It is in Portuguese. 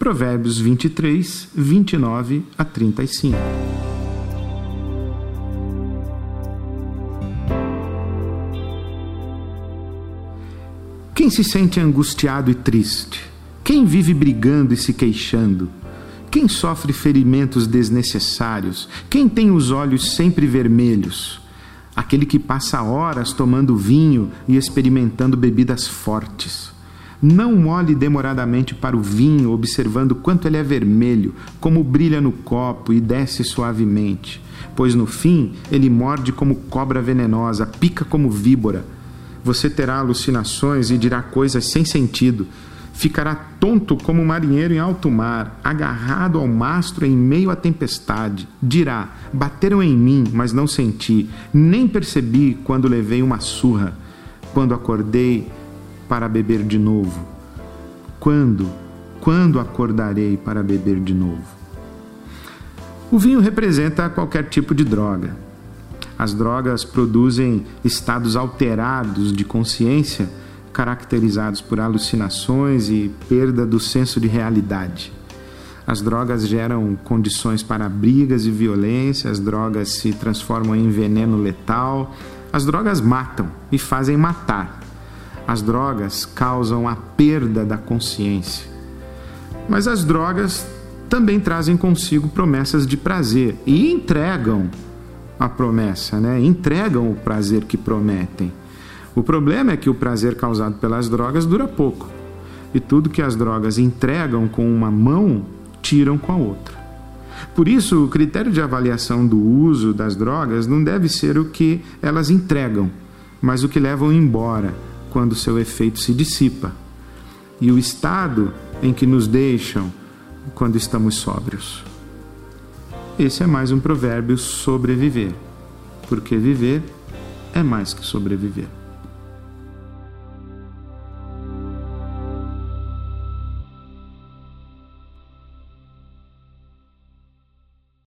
Provérbios 23, 29 a 35. Quem se sente angustiado e triste? Quem vive brigando e se queixando? Quem sofre ferimentos desnecessários? Quem tem os olhos sempre vermelhos? Aquele que passa horas tomando vinho e experimentando bebidas fortes. Não olhe demoradamente para o vinho, observando quanto ele é vermelho, como brilha no copo e desce suavemente, pois no fim ele morde como cobra venenosa, pica como víbora você terá alucinações e dirá coisas sem sentido. Ficará tonto como um marinheiro em alto mar, agarrado ao mastro em meio à tempestade. Dirá: Bateram em mim, mas não senti, nem percebi quando levei uma surra, quando acordei para beber de novo. Quando, quando acordarei para beber de novo? O vinho representa qualquer tipo de droga. As drogas produzem estados alterados de consciência, caracterizados por alucinações e perda do senso de realidade. As drogas geram condições para brigas e violência, as drogas se transformam em veneno letal, as drogas matam e fazem matar. As drogas causam a perda da consciência. Mas as drogas também trazem consigo promessas de prazer e entregam a promessa, né? entregam o prazer que prometem. O problema é que o prazer causado pelas drogas dura pouco. E tudo que as drogas entregam com uma mão, tiram com a outra. Por isso, o critério de avaliação do uso das drogas não deve ser o que elas entregam, mas o que levam embora quando seu efeito se dissipa. E o estado em que nos deixam quando estamos sóbrios. Esse é mais um provérbio sobreviver, porque viver é mais que sobreviver.